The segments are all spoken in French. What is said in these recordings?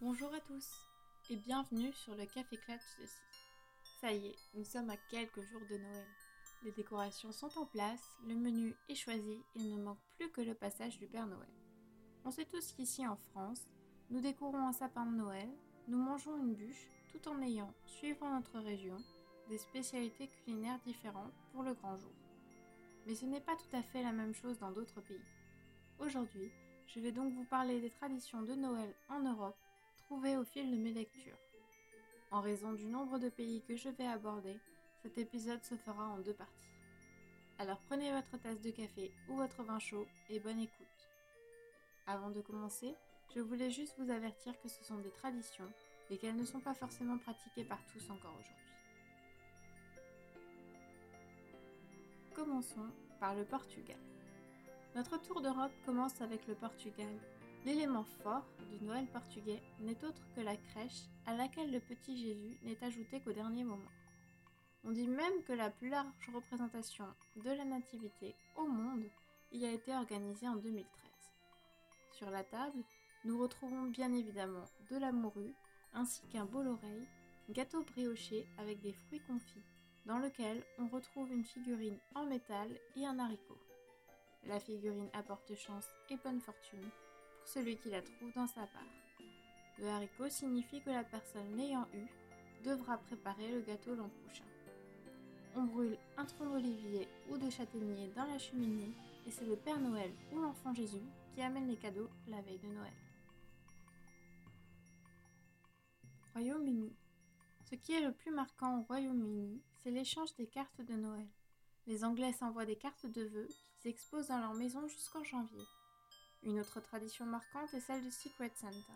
Bonjour à tous et bienvenue sur le Café Clatch de Ceci. Ça y est, nous sommes à quelques jours de Noël. Les décorations sont en place, le menu est choisi, il ne manque plus que le passage du Père Noël. On sait tous qu'ici en France, nous décorons un sapin de Noël, nous mangeons une bûche tout en ayant, suivant notre région, des spécialités culinaires différentes pour le grand jour. Mais ce n'est pas tout à fait la même chose dans d'autres pays. Aujourd'hui, je vais donc vous parler des traditions de Noël en Europe au fil de mes lectures. En raison du nombre de pays que je vais aborder, cet épisode se fera en deux parties. Alors prenez votre tasse de café ou votre vin chaud et bonne écoute. Avant de commencer, je voulais juste vous avertir que ce sont des traditions et qu'elles ne sont pas forcément pratiquées par tous encore aujourd'hui. Commençons par le Portugal. Notre tour d'Europe commence avec le Portugal. L'élément fort du Noël portugais n'est autre que la crèche à laquelle le petit Jésus n'est ajouté qu'au dernier moment. On dit même que la plus large représentation de la nativité au monde y a été organisée en 2013. Sur la table, nous retrouvons bien évidemment de la morue ainsi qu'un bol oreille, gâteau brioché avec des fruits confits, dans lequel on retrouve une figurine en métal et un haricot. La figurine apporte chance et bonne fortune celui qui la trouve dans sa part. Le haricot signifie que la personne l'ayant eu devra préparer le gâteau l'an prochain. On brûle un tronc d'olivier ou de châtaignier dans la cheminée et c'est le Père Noël ou l'enfant Jésus qui amène les cadeaux la veille de Noël. Royaume-Uni. Ce qui est le plus marquant au Royaume-Uni, c'est l'échange des cartes de Noël. Les Anglais s'envoient des cartes de vœux qu'ils exposent dans leur maison jusqu'en janvier. Une autre tradition marquante est celle du Secret Santa.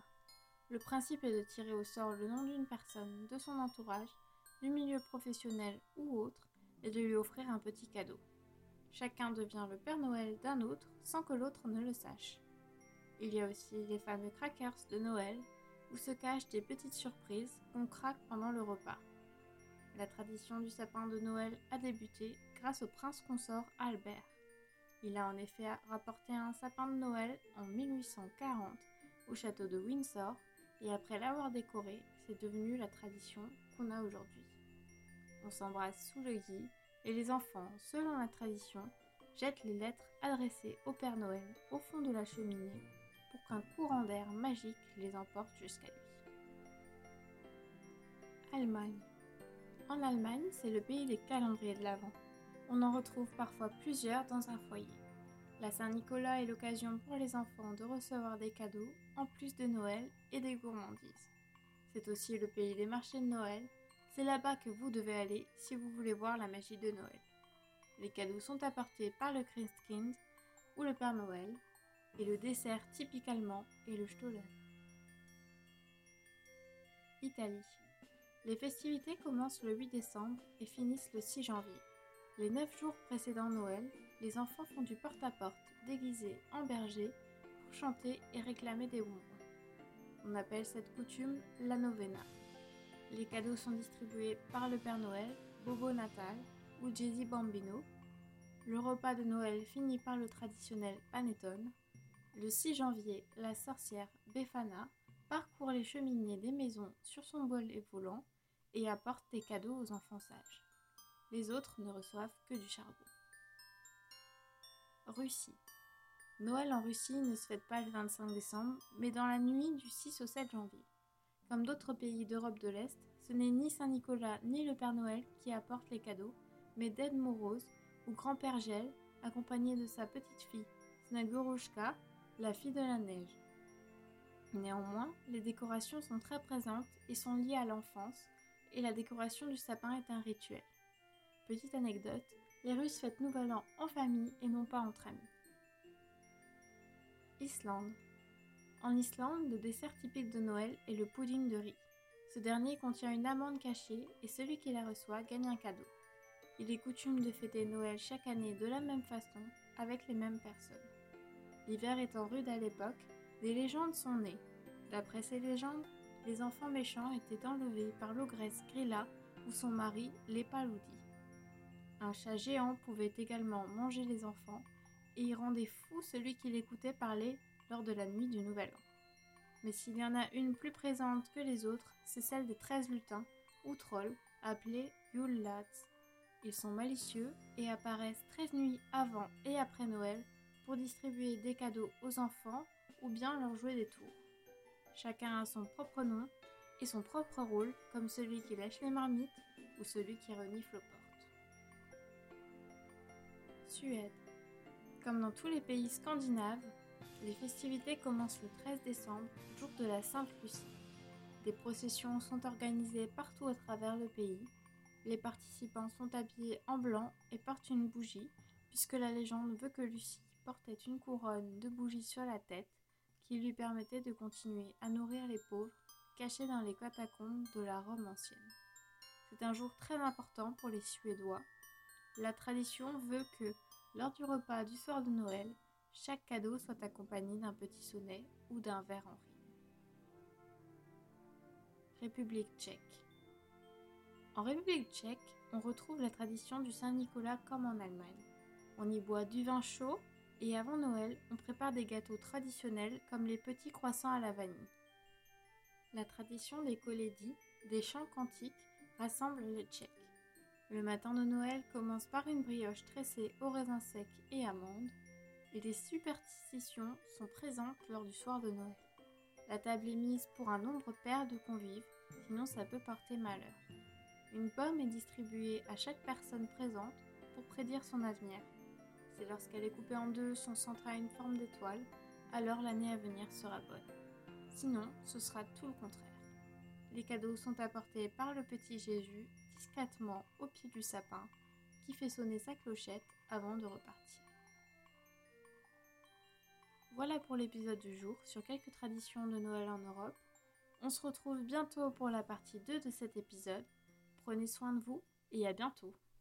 Le principe est de tirer au sort le nom d'une personne, de son entourage, du milieu professionnel ou autre, et de lui offrir un petit cadeau. Chacun devient le Père Noël d'un autre sans que l'autre ne le sache. Il y a aussi les fameux crackers de Noël, où se cachent des petites surprises qu'on craque pendant le repas. La tradition du sapin de Noël a débuté grâce au prince consort Albert. Il a en effet rapporté un sapin de Noël en 1840 au château de Windsor et après l'avoir décoré, c'est devenu la tradition qu'on a aujourd'hui. On s'embrasse sous le gui et les enfants, selon la tradition, jettent les lettres adressées au Père Noël au fond de la cheminée pour qu'un courant d'air magique les emporte jusqu'à lui. Allemagne. En Allemagne, c'est le pays des calendriers de l'Avent. On en retrouve parfois plusieurs dans un foyer. La Saint-Nicolas est l'occasion pour les enfants de recevoir des cadeaux, en plus de Noël et des gourmandises. C'est aussi le pays des marchés de Noël. C'est là-bas que vous devez aller si vous voulez voir la magie de Noël. Les cadeaux sont apportés par le Christkind ou le Père Noël, et le dessert typique allemand est le Stollen. Italie. Les festivités commencent le 8 décembre et finissent le 6 janvier. Les 9 jours précédant Noël, les enfants font du porte-à-porte déguisés en berger pour chanter et réclamer des bonbons. On appelle cette coutume la novena. Les cadeaux sont distribués par le Père Noël, Bobo Natal ou Jay Bambino. Le repas de Noël finit par le traditionnel panettone. Le 6 janvier, la sorcière Befana parcourt les cheminées des maisons sur son bol et volant et apporte des cadeaux aux enfants sages. Les autres ne reçoivent que du charbon. Russie. Noël en Russie ne se fête pas le 25 décembre, mais dans la nuit du 6 au 7 janvier. Comme d'autres pays d'Europe de l'Est, ce n'est ni Saint-Nicolas ni le Père Noël qui apportent les cadeaux, mais Ded Moroz ou Grand-Père Gel, accompagné de sa petite fille, Snagorushka, la fille de la neige. Néanmoins, les décorations sont très présentes et sont liées à l'enfance, et la décoration du sapin est un rituel. Petite anecdote, les Russes fêtent Nouvel An en famille et non pas entre amis. Islande. En Islande, le dessert typique de Noël est le pudding de riz. Ce dernier contient une amande cachée et celui qui la reçoit gagne un cadeau. Il est coutume de fêter Noël chaque année de la même façon, avec les mêmes personnes. L'hiver étant rude à l'époque, des légendes sont nées. D'après ces légendes, les enfants méchants étaient enlevés par l'ogresse Grilla ou son mari Lépaloudi. Un chat géant pouvait également manger les enfants et y rendait fou celui qui l'écoutait parler lors de la nuit du Nouvel An. Mais s'il y en a une plus présente que les autres, c'est celle des treize lutins, ou trolls, appelés Yule Lads. Ils sont malicieux et apparaissent treize nuits avant et après Noël pour distribuer des cadeaux aux enfants ou bien leur jouer des tours. Chacun a son propre nom et son propre rôle, comme celui qui lâche les marmites ou celui qui renifle aux portes. Suède. Comme dans tous les pays scandinaves, les festivités commencent le 13 décembre, jour de la Sainte Lucie. Des processions sont organisées partout à travers le pays. Les participants sont habillés en blanc et portent une bougie, puisque la légende veut que Lucie portait une couronne de bougies sur la tête qui lui permettait de continuer à nourrir les pauvres cachés dans les catacombes de la Rome ancienne. C'est un jour très important pour les Suédois. La tradition veut que, lors du repas du soir de Noël, chaque cadeau soit accompagné d'un petit sonnet ou d'un verre en rime. République tchèque. En République tchèque, on retrouve la tradition du Saint-Nicolas comme en Allemagne. On y boit du vin chaud et avant Noël, on prépare des gâteaux traditionnels comme les petits croissants à la vanille. La tradition des colédies, des chants cantiques, rassemble les Tchèques. Le matin de Noël commence par une brioche tressée aux raisins secs et amandes, et des superstitions sont présentes lors du soir de Noël. La table est mise pour un nombre pair de convives, sinon ça peut porter malheur. Une pomme est distribuée à chaque personne présente pour prédire son avenir. C'est lorsqu'elle est coupée en deux, son centre a une forme d'étoile, alors l'année à venir sera bonne. Sinon, ce sera tout le contraire. Les cadeaux sont apportés par le petit Jésus discrètement au pied du sapin qui fait sonner sa clochette avant de repartir. Voilà pour l'épisode du jour sur quelques traditions de Noël en Europe. On se retrouve bientôt pour la partie 2 de cet épisode. Prenez soin de vous et à bientôt.